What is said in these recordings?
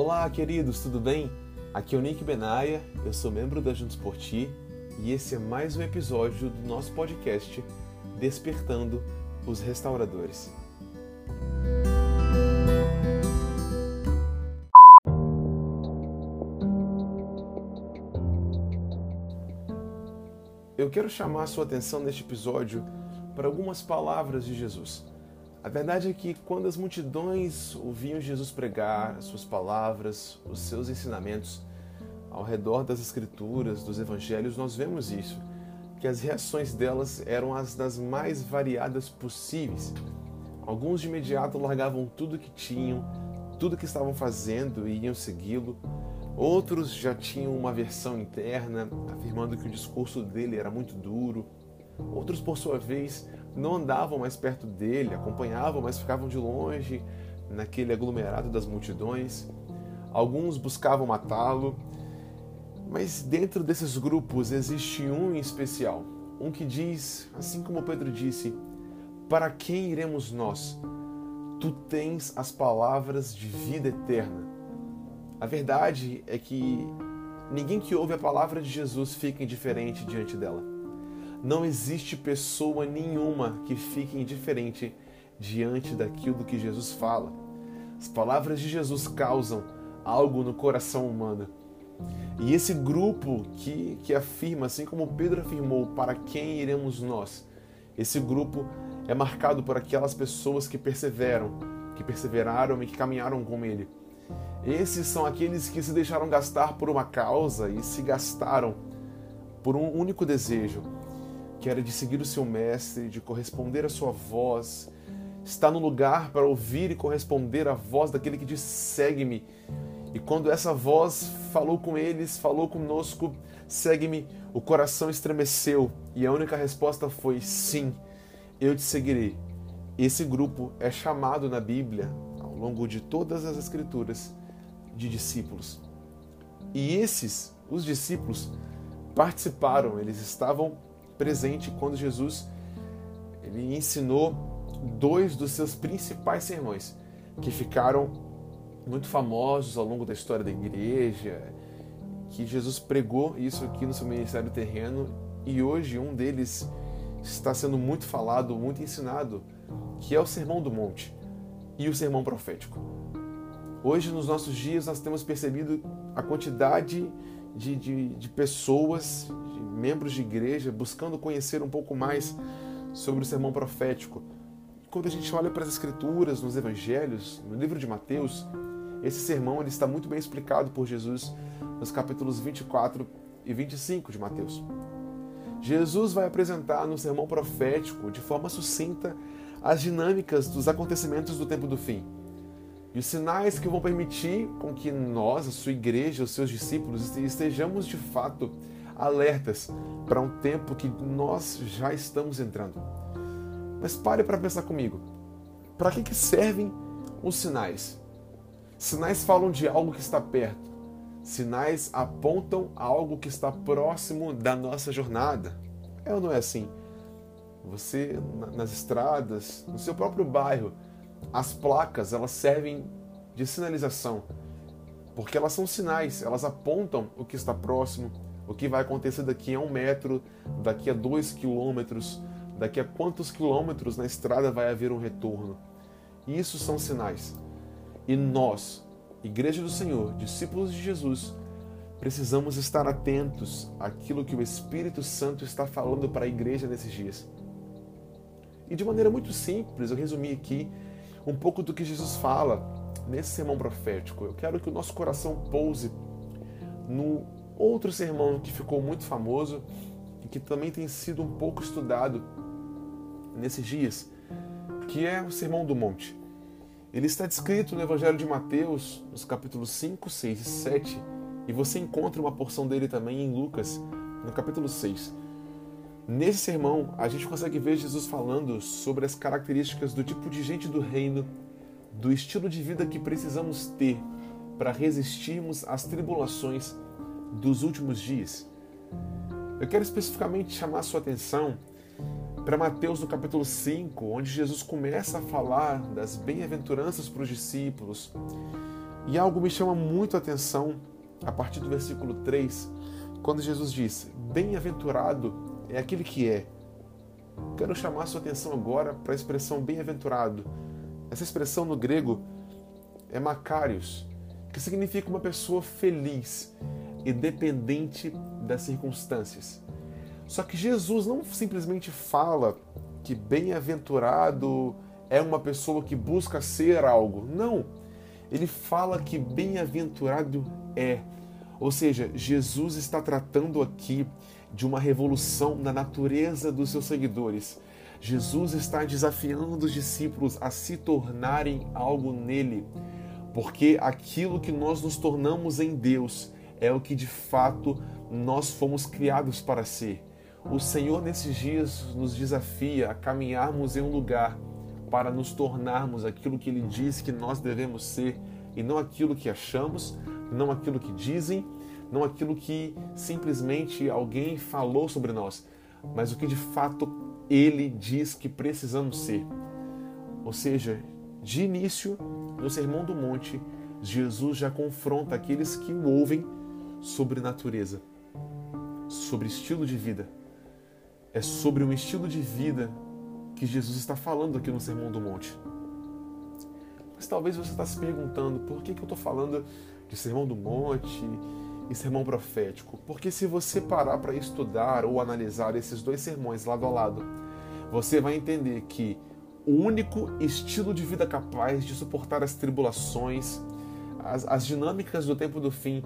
Olá, queridos, tudo bem? Aqui é o Nick Benaia, eu sou membro da Juntos por Ti e esse é mais um episódio do nosso podcast Despertando os Restauradores. Eu quero chamar a sua atenção neste episódio para algumas palavras de Jesus. A verdade é que quando as multidões ouviam Jesus pregar as suas palavras, os seus ensinamentos, ao redor das escrituras, dos evangelhos, nós vemos isso, que as reações delas eram as das mais variadas possíveis. Alguns de imediato largavam tudo que tinham, tudo que estavam fazendo e iam segui-lo. Outros já tinham uma versão interna, afirmando que o discurso dele era muito duro. Outros, por sua vez, não andavam mais perto dele, acompanhavam, mas ficavam de longe naquele aglomerado das multidões. Alguns buscavam matá-lo, mas dentro desses grupos existe um em especial, um que diz, assim como Pedro disse: Para quem iremos nós? Tu tens as palavras de vida eterna. A verdade é que ninguém que ouve a palavra de Jesus fica indiferente diante dela. Não existe pessoa nenhuma que fique indiferente diante daquilo que Jesus fala. As palavras de Jesus causam algo no coração humano. E esse grupo que, que afirma, assim como Pedro afirmou, para quem iremos nós? Esse grupo é marcado por aquelas pessoas que perseveram, que perseveraram e que caminharam com ele. Esses são aqueles que se deixaram gastar por uma causa e se gastaram por um único desejo, que era de seguir o seu mestre, de corresponder à sua voz, estar no lugar para ouvir e corresponder à voz daquele que diz: segue-me. E quando essa voz falou com eles, falou conosco, segue-me, o coração estremeceu e a única resposta foi: sim, eu te seguirei. Esse grupo é chamado na Bíblia, ao longo de todas as Escrituras, de discípulos. E esses, os discípulos, participaram, eles estavam presente quando Jesus ele ensinou dois dos seus principais sermões, que ficaram muito famosos ao longo da história da igreja, que Jesus pregou isso aqui no seu ministério terreno e hoje um deles está sendo muito falado, muito ensinado, que é o Sermão do Monte e o Sermão Profético. Hoje, nos nossos dias, nós temos percebido a quantidade de, de, de pessoas, de membros de igreja, buscando conhecer um pouco mais sobre o sermão profético. Quando a gente olha para as escrituras, nos evangelhos, no livro de Mateus, esse sermão ele está muito bem explicado por Jesus nos capítulos 24 e 25 de Mateus. Jesus vai apresentar no sermão profético, de forma sucinta, as dinâmicas dos acontecimentos do tempo do fim e os sinais que vão permitir com que nós, a sua igreja, os seus discípulos, estejamos de fato alertas para um tempo que nós já estamos entrando. Mas pare para pensar comigo. Para que, que servem os sinais? Sinais falam de algo que está perto. Sinais apontam algo que está próximo da nossa jornada. É ou não é assim? Você, nas estradas, no seu próprio bairro, as placas elas servem de sinalização, porque elas são sinais, elas apontam o que está próximo, o que vai acontecer daqui a um metro, daqui a dois quilômetros, daqui a quantos quilômetros na estrada vai haver um retorno. Isso são sinais. E nós, Igreja do Senhor, discípulos de Jesus, precisamos estar atentos àquilo que o Espírito Santo está falando para a igreja nesses dias. E de maneira muito simples, eu resumi aqui um pouco do que Jesus fala nesse sermão profético. Eu quero que o nosso coração pouse no outro sermão que ficou muito famoso e que também tem sido um pouco estudado nesses dias, que é o Sermão do Monte. Ele está descrito no Evangelho de Mateus, nos capítulos 5, 6 e 7, e você encontra uma porção dele também em Lucas, no capítulo 6. Nesse sermão, a gente consegue ver Jesus falando sobre as características do tipo de gente do reino, do estilo de vida que precisamos ter para resistirmos às tribulações dos últimos dias. Eu quero especificamente chamar sua atenção para Mateus no capítulo 5, onde Jesus começa a falar das bem-aventuranças para os discípulos, E algo me chama muito a atenção a partir do versículo 3, quando Jesus diz: Bem-aventurado é aquele que é. Quero chamar sua atenção agora para a expressão bem-aventurado. Essa expressão no grego é Macarius, que significa uma pessoa feliz, independente das circunstâncias. Só que Jesus não simplesmente fala que bem-aventurado é uma pessoa que busca ser algo. Não. Ele fala que bem-aventurado é. Ou seja, Jesus está tratando aqui de uma revolução na natureza dos seus seguidores. Jesus está desafiando os discípulos a se tornarem algo nele, porque aquilo que nós nos tornamos em Deus é o que de fato nós fomos criados para ser. O Senhor nesses dias nos desafia a caminharmos em um lugar para nos tornarmos aquilo que Ele diz que nós devemos ser e não aquilo que achamos, não aquilo que dizem, não aquilo que simplesmente alguém falou sobre nós, mas o que de fato Ele diz que precisamos ser. Ou seja, de início, no Sermão do Monte, Jesus já confronta aqueles que o ouvem sobre natureza, sobre estilo de vida. É sobre um estilo de vida que Jesus está falando aqui no Sermão do Monte. Mas talvez você está se perguntando por que, que eu estou falando de Sermão do Monte e Sermão Profético. Porque se você parar para estudar ou analisar esses dois sermões lado a lado, você vai entender que o único estilo de vida capaz de suportar as tribulações, as, as dinâmicas do tempo do fim,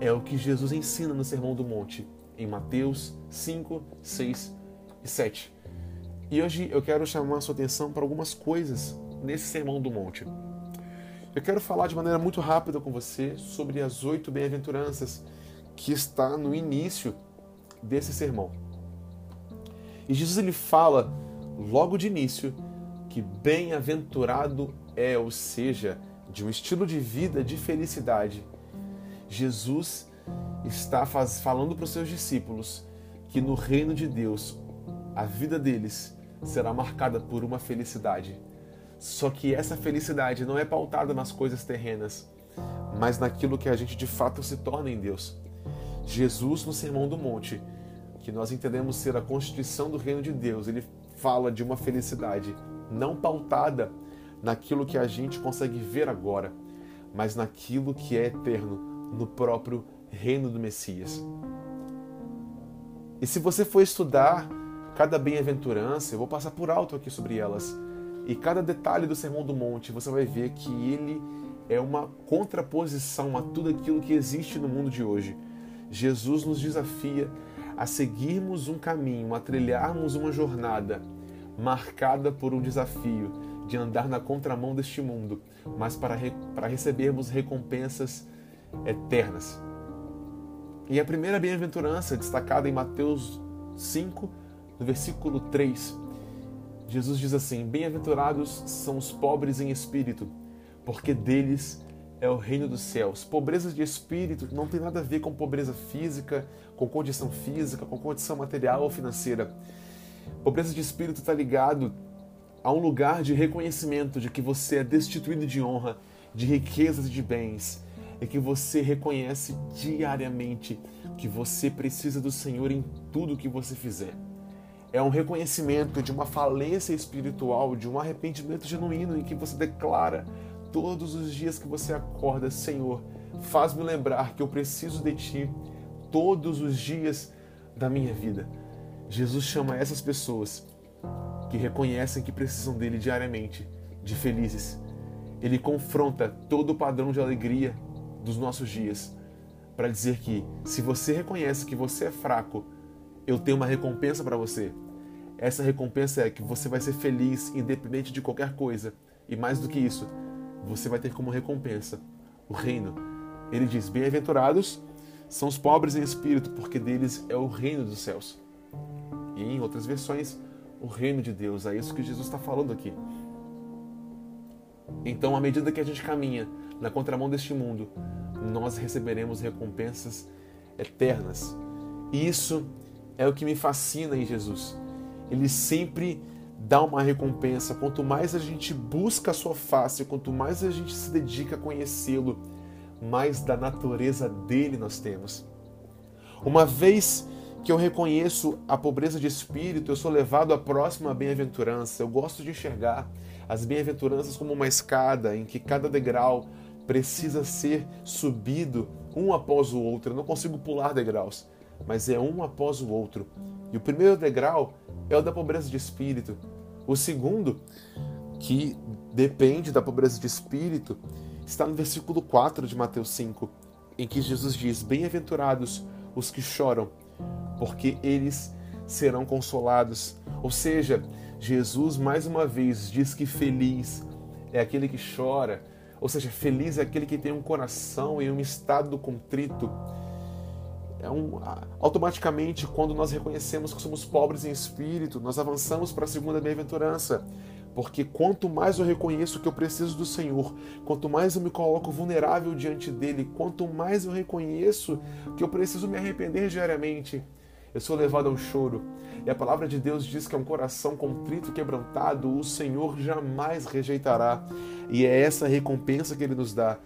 é o que Jesus ensina no Sermão do Monte, em Mateus 5, 6 e 7. E hoje eu quero chamar a sua atenção para algumas coisas nesse Sermão do Monte. Eu quero falar de maneira muito rápida com você sobre as oito bem-aventuranças que está no início desse sermão. E Jesus ele fala logo de início que bem-aventurado é, ou seja, de um estilo de vida de felicidade. Jesus está faz, falando para os seus discípulos que no reino de Deus a vida deles será marcada por uma felicidade. Só que essa felicidade não é pautada nas coisas terrenas, mas naquilo que a gente de fato se torna em Deus. Jesus, no Sermão do Monte, que nós entendemos ser a constituição do reino de Deus, ele fala de uma felicidade não pautada naquilo que a gente consegue ver agora, mas naquilo que é eterno, no próprio reino do Messias. E se você for estudar cada bem-aventurança, eu vou passar por alto aqui sobre elas. E cada detalhe do Sermão do Monte, você vai ver que ele é uma contraposição a tudo aquilo que existe no mundo de hoje. Jesus nos desafia a seguirmos um caminho, a trilharmos uma jornada marcada por um desafio de andar na contramão deste mundo, mas para, re para recebermos recompensas eternas. E a primeira bem-aventurança, destacada em Mateus 5, no versículo 3, Jesus diz assim: Bem-aventurados são os pobres em espírito, porque deles é o reino dos céus. Pobreza de espírito não tem nada a ver com pobreza física, com condição física, com condição material ou financeira. Pobreza de espírito está ligado a um lugar de reconhecimento de que você é destituído de honra, de riquezas e de bens, e que você reconhece diariamente que você precisa do Senhor em tudo que você fizer é um reconhecimento de uma falência espiritual, de um arrependimento genuíno em que você declara todos os dias que você acorda, Senhor, faz-me lembrar que eu preciso de Ti todos os dias da minha vida. Jesus chama essas pessoas que reconhecem que precisam dele diariamente de felizes. Ele confronta todo o padrão de alegria dos nossos dias para dizer que se você reconhece que você é fraco, eu tenho uma recompensa para você. Essa recompensa é que você vai ser feliz independente de qualquer coisa. E mais do que isso, você vai ter como recompensa o reino. Ele diz: Bem-aventurados são os pobres em espírito, porque deles é o reino dos céus. E em outras versões, o reino de Deus. É isso que Jesus está falando aqui. Então, à medida que a gente caminha na contramão deste mundo, nós receberemos recompensas eternas. E isso é o que me fascina em Jesus ele sempre dá uma recompensa. Quanto mais a gente busca a sua face, quanto mais a gente se dedica a conhecê-lo, mais da natureza dele nós temos. Uma vez que eu reconheço a pobreza de espírito, eu sou levado à próxima bem-aventurança. Eu gosto de enxergar as bem-aventuranças como uma escada em que cada degrau precisa ser subido um após o outro. Eu não consigo pular degraus, mas é um após o outro. E o primeiro degrau é o da pobreza de espírito. O segundo, que depende da pobreza de espírito, está no versículo 4 de Mateus 5, em que Jesus diz: Bem-aventurados os que choram, porque eles serão consolados. Ou seja, Jesus mais uma vez diz que feliz é aquele que chora, ou seja, feliz é aquele que tem um coração e um estado contrito. É um, automaticamente, quando nós reconhecemos que somos pobres em espírito, nós avançamos para a segunda bem-aventurança. Porque quanto mais eu reconheço que eu preciso do Senhor, quanto mais eu me coloco vulnerável diante dele, quanto mais eu reconheço que eu preciso me arrepender diariamente, eu sou levado ao choro. E a palavra de Deus diz que é um coração contrito e quebrantado, o Senhor jamais rejeitará. E é essa recompensa que ele nos dá.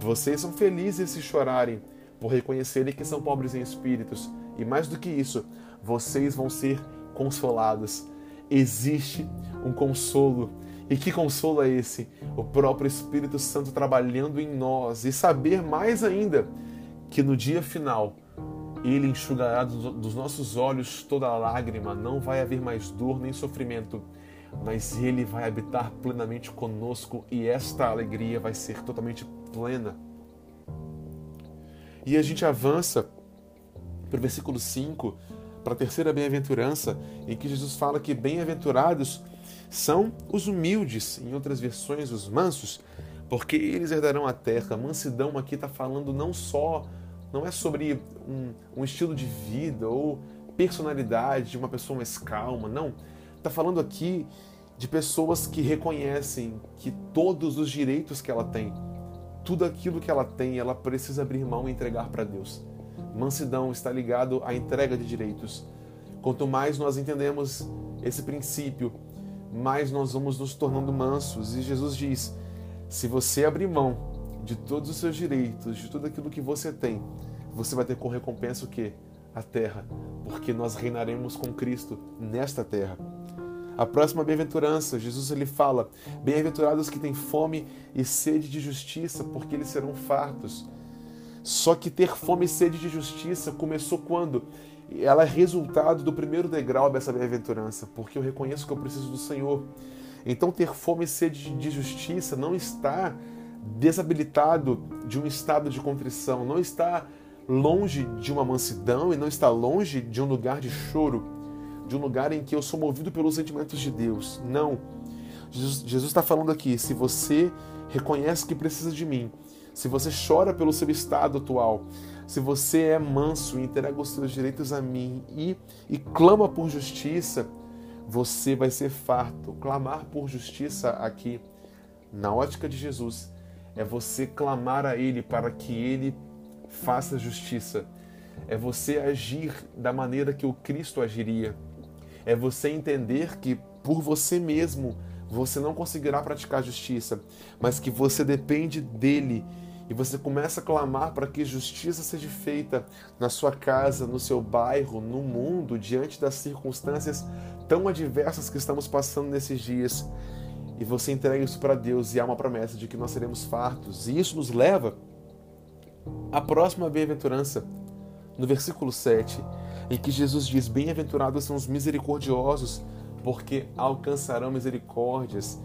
Vocês são felizes se chorarem, por reconhecerem que são pobres em espíritos. E mais do que isso, vocês vão ser consolados. Existe um consolo. E que consolo é esse? O próprio Espírito Santo trabalhando em nós e saber mais ainda que no dia final ele enxugará dos nossos olhos toda lágrima, não vai haver mais dor nem sofrimento, mas ele vai habitar plenamente conosco e esta alegria vai ser totalmente plena. E a gente avança para o versículo 5, para a terceira bem-aventurança, em que Jesus fala que bem-aventurados são os humildes, em outras versões, os mansos, porque eles herdarão a terra. Mansidão aqui está falando não só, não é sobre um, um, estilo de vida ou personalidade de uma pessoa mais calma, não. Está falando aqui de pessoas que reconhecem que todos os direitos que ela tem, tudo aquilo que ela tem, ela precisa abrir mão e entregar para Deus. Mansidão está ligado à entrega de direitos. Quanto mais nós entendemos esse princípio, mais nós vamos nos tornando mansos. E Jesus diz: se você abrir mão de todos os seus direitos, de tudo aquilo que você tem, você vai ter como recompensa o quê? A terra, porque nós reinaremos com Cristo nesta terra. A próxima bem-aventurança, Jesus ele fala: Bem-aventurados que têm fome e sede de justiça, porque eles serão fartos. Só que ter fome e sede de justiça começou quando? ela é resultado do primeiro degrau dessa bem-aventurança, porque eu reconheço que eu preciso do Senhor. Então, ter fome e sede de justiça não está desabilitado de um estado de contrição, não está longe de uma mansidão e não está longe de um lugar de choro, de um lugar em que eu sou movido pelos sentimentos de Deus. Não. Jesus está falando aqui: se você reconhece que precisa de mim, se você chora pelo seu estado atual, se você é manso e entrega os seus direitos a mim e, e clama por justiça, você vai ser farto. Clamar por justiça aqui, na ótica de Jesus, é você clamar a Ele para que Ele faça justiça. É você agir da maneira que o Cristo agiria. É você entender que por você mesmo você não conseguirá praticar justiça, mas que você depende dele e você começa a clamar para que justiça seja feita na sua casa, no seu bairro, no mundo, diante das circunstâncias tão adversas que estamos passando nesses dias. E você entrega isso para Deus e há uma promessa de que nós seremos fartos. E isso nos leva à próxima bem-aventurança, no versículo 7, em que Jesus diz: Bem-aventurados são os misericordiosos, porque alcançarão misericórdias.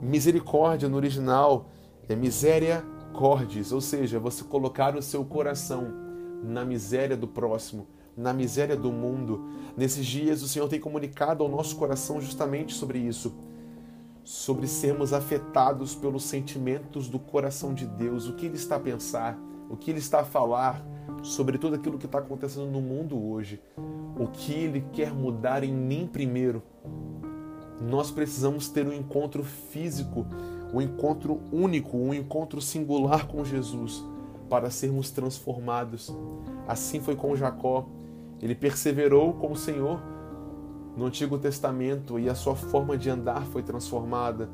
Misericórdia no original é miséria cordes, ou seja, você colocar o seu coração na miséria do próximo, na miséria do mundo. Nesses dias, o Senhor tem comunicado ao nosso coração justamente sobre isso, sobre sermos afetados pelos sentimentos do coração de Deus, o que Ele está a pensar, o que Ele está a falar sobre tudo aquilo que está acontecendo no mundo hoje, o que Ele quer mudar em mim primeiro. Nós precisamos ter um encontro físico um encontro único, um encontro singular com Jesus, para sermos transformados. Assim foi com Jacó. Ele perseverou com o Senhor no Antigo Testamento e a sua forma de andar foi transformada.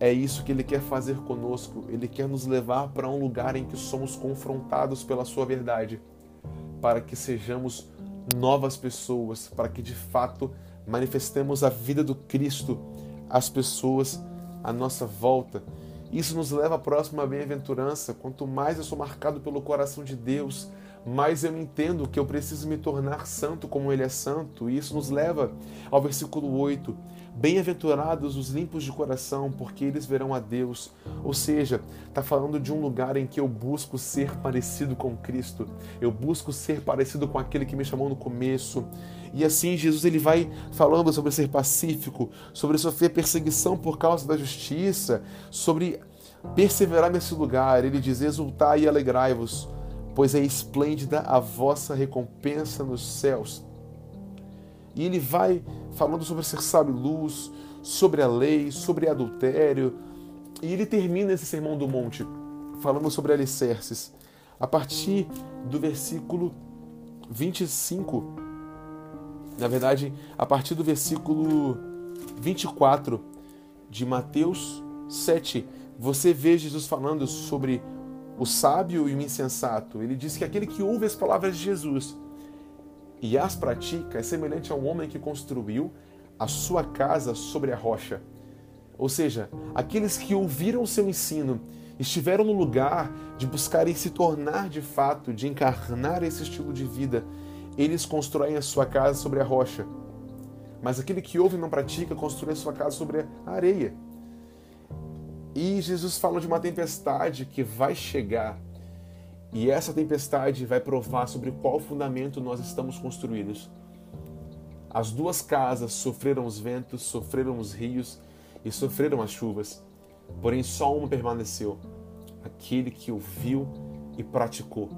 É isso que ele quer fazer conosco. Ele quer nos levar para um lugar em que somos confrontados pela sua verdade, para que sejamos novas pessoas, para que de fato manifestemos a vida do Cristo às pessoas à nossa volta. Isso nos leva à próxima bem-aventurança. Quanto mais eu sou marcado pelo coração de Deus, mais eu entendo que eu preciso me tornar santo como Ele é santo. E isso nos leva ao versículo 8. Bem-aventurados os limpos de coração, porque eles verão a Deus. Ou seja, está falando de um lugar em que eu busco ser parecido com Cristo. Eu busco ser parecido com aquele que me chamou no começo. E assim Jesus ele vai falando sobre ser pacífico, sobre sofrer perseguição por causa da justiça, sobre perseverar nesse lugar. Ele diz: exultai e alegrai-vos, pois é esplêndida a vossa recompensa nos céus. E ele vai falando sobre ser sábio luz, sobre a lei, sobre adultério. E ele termina esse sermão do monte falando sobre alicerces. A partir do versículo 25, na verdade, a partir do versículo 24 de Mateus 7, você vê Jesus falando sobre o sábio e o insensato. Ele diz que aquele que ouve as palavras de Jesus e as pratica é semelhante a um homem que construiu a sua casa sobre a rocha. Ou seja, aqueles que ouviram o seu ensino, estiveram no lugar de buscarem se tornar de fato, de encarnar esse estilo de vida, eles constroem a sua casa sobre a rocha. Mas aquele que ouve e não pratica, constrói a sua casa sobre a areia. E Jesus fala de uma tempestade que vai chegar e essa tempestade vai provar sobre qual fundamento nós estamos construídos. As duas casas sofreram os ventos, sofreram os rios e sofreram as chuvas, porém só uma permaneceu: aquele que ouviu e praticou.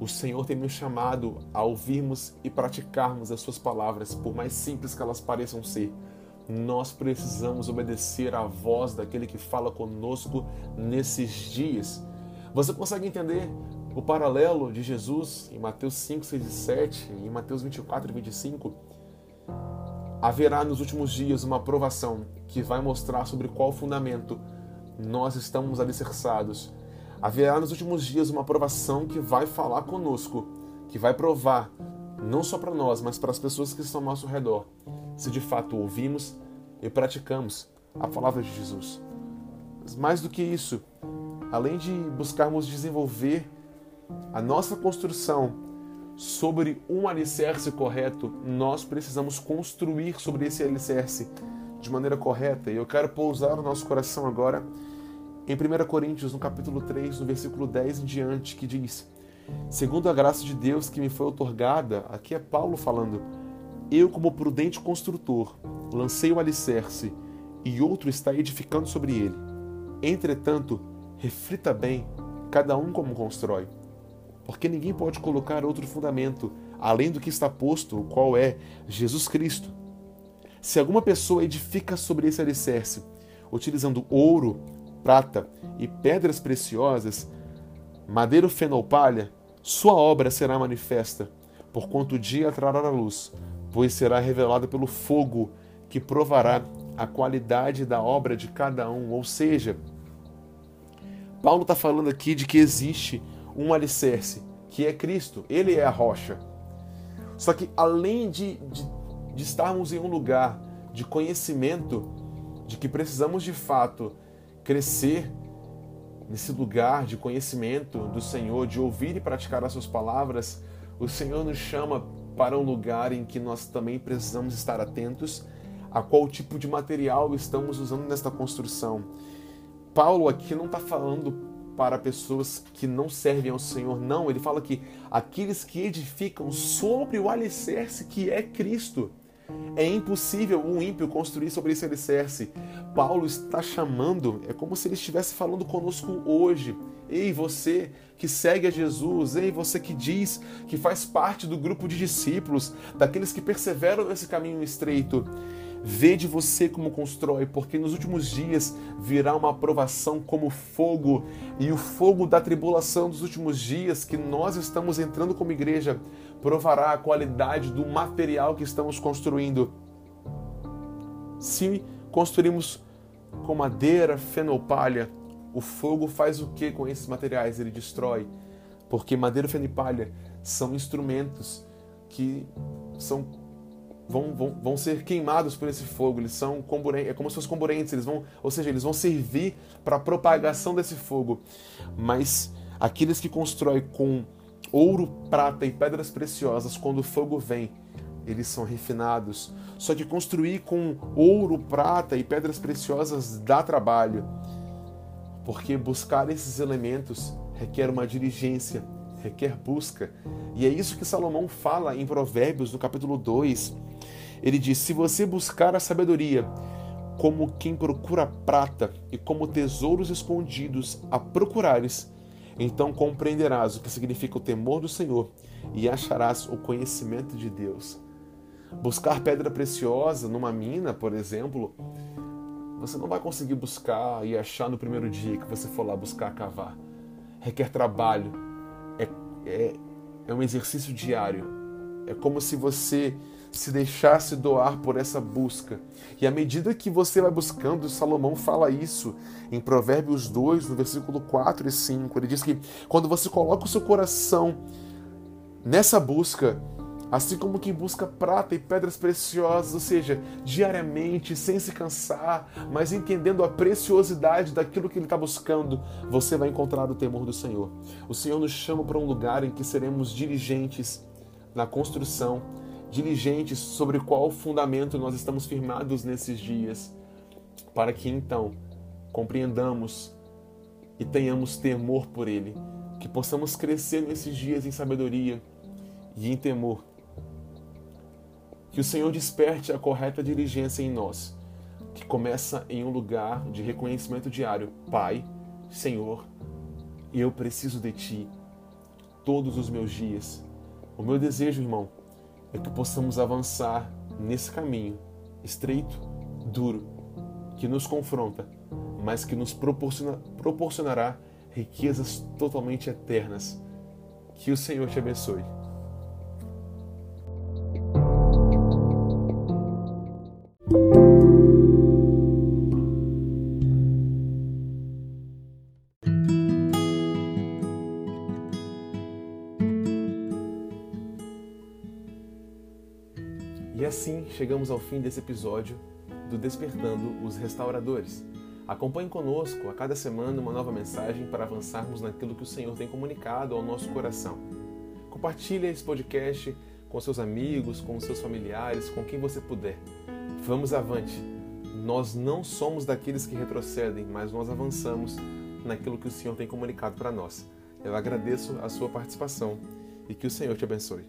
O Senhor tem nos chamado a ouvirmos e praticarmos as Suas palavras, por mais simples que elas pareçam ser. Nós precisamos obedecer à voz daquele que fala conosco nesses dias. Você consegue entender o paralelo de Jesus em Mateus 5, 6 e 7 e em Mateus 24 e 25, haverá nos últimos dias uma provação que vai mostrar sobre qual fundamento nós estamos alicerçados. Haverá nos últimos dias uma provação que vai falar conosco, que vai provar, não só para nós, mas para as pessoas que estão ao nosso redor, se de fato ouvimos e praticamos a palavra de Jesus. Mas mais do que isso, além de buscarmos desenvolver a nossa construção sobre um alicerce correto, nós precisamos construir sobre esse alicerce de maneira correta. E eu quero pousar no nosso coração agora em 1 Coríntios, no capítulo 3, no versículo 10 em diante, que diz: Segundo a graça de Deus que me foi otorgada, aqui é Paulo falando, eu, como prudente construtor, lancei o alicerce e outro está edificando sobre ele. Entretanto, reflita bem, cada um como constrói porque ninguém pode colocar outro fundamento além do que está posto, o qual é Jesus Cristo. Se alguma pessoa edifica sobre esse alicerce, utilizando ouro, prata e pedras preciosas, madeira fenolpalha, sua obra será manifesta, porquanto o dia trará a luz, pois será revelada pelo fogo que provará a qualidade da obra de cada um. Ou seja, Paulo está falando aqui de que existe um alicerce, que é Cristo. Ele é a rocha. Só que além de, de, de estarmos em um lugar de conhecimento, de que precisamos de fato crescer nesse lugar de conhecimento do Senhor, de ouvir e praticar as suas palavras, o Senhor nos chama para um lugar em que nós também precisamos estar atentos a qual tipo de material estamos usando nesta construção. Paulo aqui não está falando para pessoas que não servem ao Senhor. Não, ele fala que aqueles que edificam sobre o alicerce que é Cristo. É impossível um ímpio construir sobre esse alicerce. Paulo está chamando, é como se ele estivesse falando conosco hoje. Ei, você que segue a Jesus, ei, você que diz que faz parte do grupo de discípulos, daqueles que perseveram nesse caminho estreito. Vede você como constrói, porque nos últimos dias virá uma aprovação como fogo, e o fogo da tribulação dos últimos dias que nós estamos entrando como igreja provará a qualidade do material que estamos construindo. Se construímos com madeira, feno ou palha, o fogo faz o que com esses materiais? Ele destrói. Porque madeira, feno e palha são instrumentos que são vão, vão, vão ser queimados por esse fogo, eles são é como se fossem comburentes, eles vão, ou seja, eles vão servir para a propagação desse fogo. Mas aqueles que constroem com ouro, prata e pedras preciosas, quando o fogo vem, eles são refinados. Só que construir com ouro, prata e pedras preciosas dá trabalho, porque buscar esses elementos requer uma diligência, requer busca. E é isso que Salomão fala em Provérbios, no capítulo 2. Ele diz: Se você buscar a sabedoria, como quem procura prata e como tesouros escondidos a procurares, então compreenderás o que significa o temor do Senhor e acharás o conhecimento de Deus. Buscar pedra preciosa numa mina, por exemplo, você não vai conseguir buscar e achar no primeiro dia que você for lá buscar cavar. Requer trabalho, é, é, é um exercício diário. É como se você se deixasse doar por essa busca. E à medida que você vai buscando, Salomão fala isso em Provérbios 2, no versículo 4 e 5. Ele diz que quando você coloca o seu coração nessa busca, assim como quem busca prata e pedras preciosas, ou seja, diariamente, sem se cansar, mas entendendo a preciosidade daquilo que ele está buscando, você vai encontrar o temor do Senhor. O Senhor nos chama para um lugar em que seremos diligentes na construção diligentes sobre qual fundamento nós estamos firmados nesses dias, para que então compreendamos e tenhamos temor por Ele, que possamos crescer nesses dias em sabedoria e em temor. Que o Senhor desperte a correta diligência em nós, que começa em um lugar de reconhecimento diário. Pai, Senhor, eu preciso de Ti todos os meus dias. O meu desejo, irmão, é que possamos avançar nesse caminho estreito, duro, que nos confronta, mas que nos proporciona, proporcionará riquezas totalmente eternas. Que o Senhor te abençoe. Assim chegamos ao fim desse episódio do Despertando os Restauradores. Acompanhe conosco a cada semana uma nova mensagem para avançarmos naquilo que o Senhor tem comunicado ao nosso coração. Compartilhe esse podcast com seus amigos, com seus familiares, com quem você puder. Vamos avante. Nós não somos daqueles que retrocedem, mas nós avançamos naquilo que o Senhor tem comunicado para nós. Eu agradeço a sua participação e que o Senhor te abençoe.